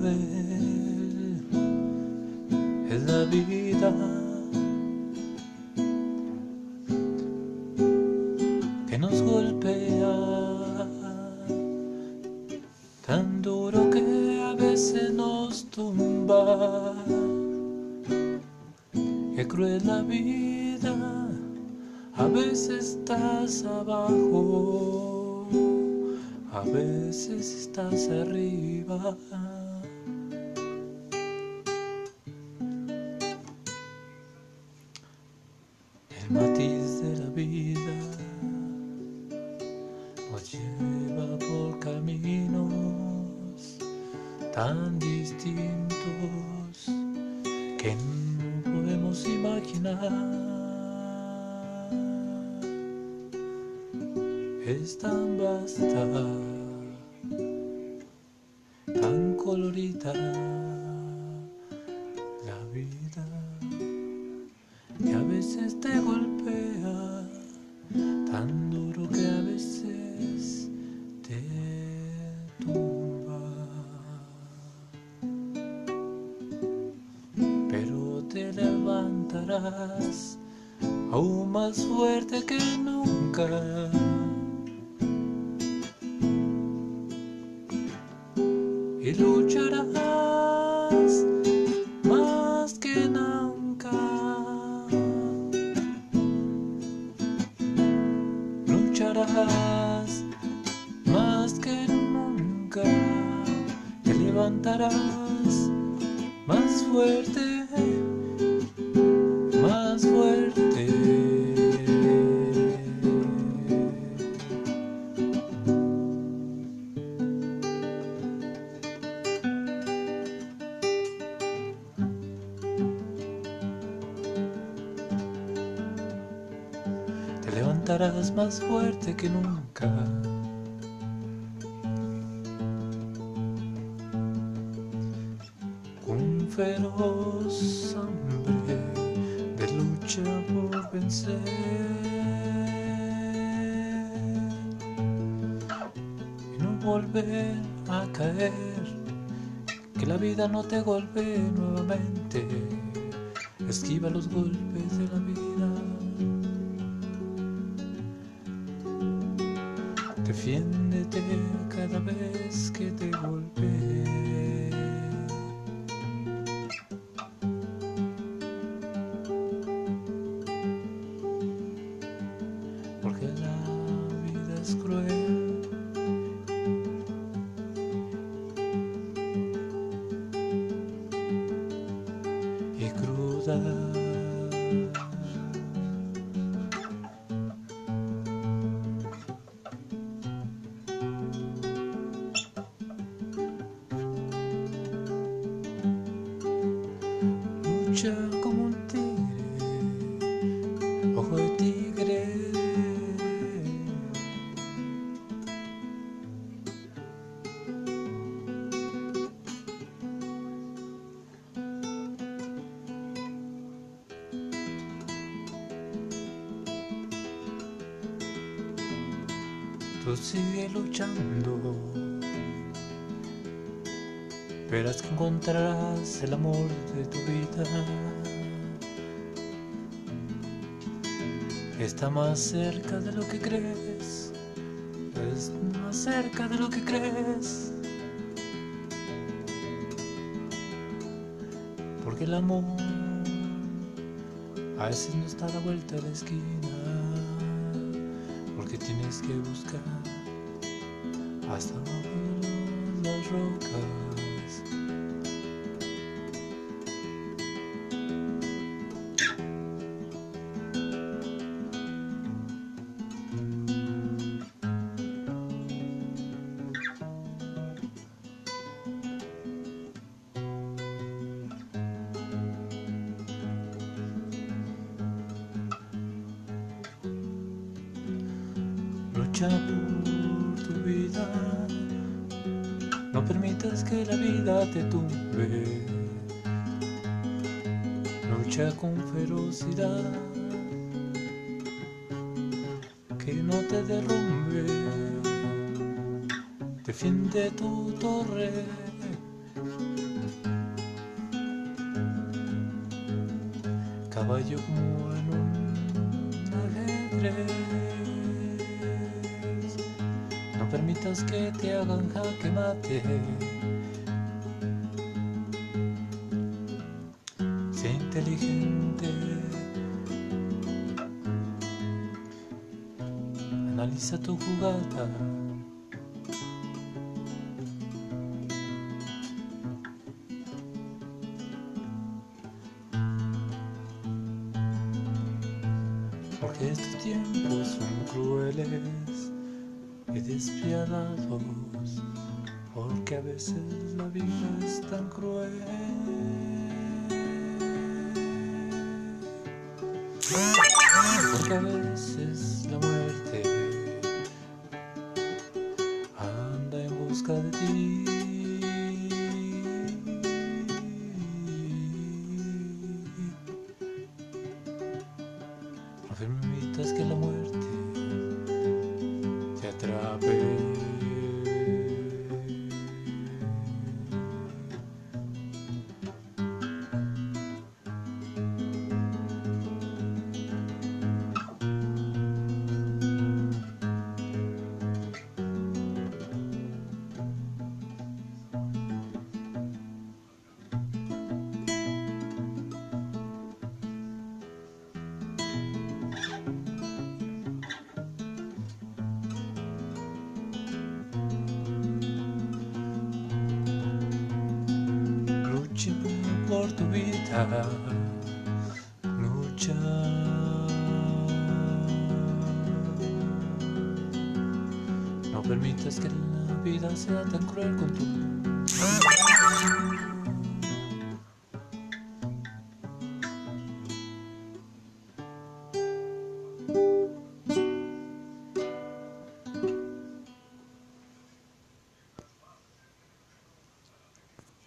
cruel es la vida. Que nos golpea tan duro que a veces nos tumba. Qué cruel la vida, a veces estás abajo, a veces estás arriba. Matiz de la vida nos lleva por caminos tan distintos que no podemos imaginar. Es tan vasta, tan colorida la vida que a veces te golpea tan duro que a veces te tumba. Pero te levantarás aún más fuerte que nunca. Más fuerte. Te levantarás más fuerte que nunca. Feroz hambre de lucha por vencer. Y no volver a caer. Que la vida no te golpee nuevamente. Esquiva los golpes de la vida. Defiéndete cada vez que te golpee. Lucha como un tigre, ojo de tigre. Tú sigue luchando, verás que encontrarás el amor de tu vida. Está más cerca de lo que crees, es más cerca de lo que crees. Porque el amor a veces no está a la vuelta de la esquina, porque tienes que buscar hasta las rocas. lucha por tu vida. No permitas que la vida te tumbe. Lucha con ferocidad. Que no te derrumbe. Defiende tu torre. Caballo como en un ajedrez. Permitas que te hagan jaque mate. Sé inteligente. Analiza tu jugada. porque estos tiempos son crueles despiadados, porque a veces la vida es tan cruel. Porque a veces la muerte anda en busca de ti. Por tu vida, lucha. No permitas que la vida sea tan cruel con tu